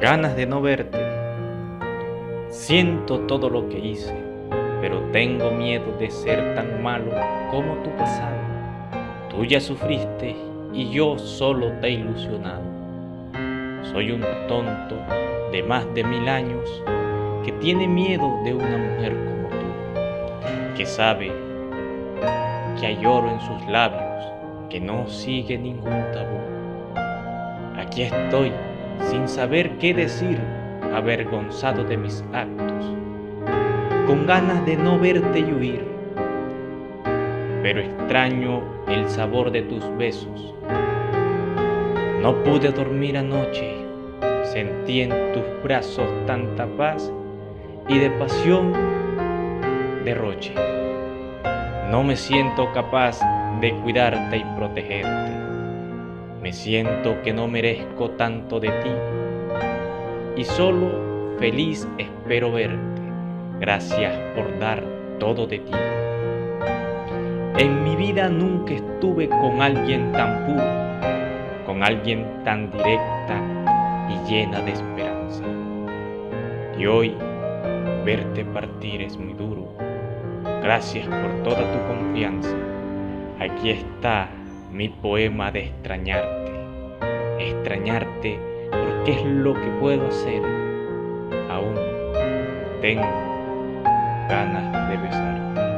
ganas de no verte. Siento todo lo que hice, pero tengo miedo de ser tan malo como tu pasado. Tú ya sufriste y yo solo te he ilusionado. Soy un tonto de más de mil años que tiene miedo de una mujer como tú, que sabe que hay oro en sus labios, que no sigue ningún tabú. Aquí estoy sin saber qué decir, avergonzado de mis actos, con ganas de no verte y huir, pero extraño el sabor de tus besos. No pude dormir anoche, sentí en tus brazos tanta paz y de pasión derroche. No me siento capaz de cuidarte y protegerte me siento que no merezco tanto de ti y solo feliz espero verte. Gracias por dar todo de ti. En mi vida nunca estuve con alguien tan puro, con alguien tan directa y llena de esperanza. Y hoy verte partir es muy duro. Gracias por toda tu confianza. Aquí está mi poema de extrañarte, extrañarte porque es lo que puedo hacer. Aún tengo ganas de besarte.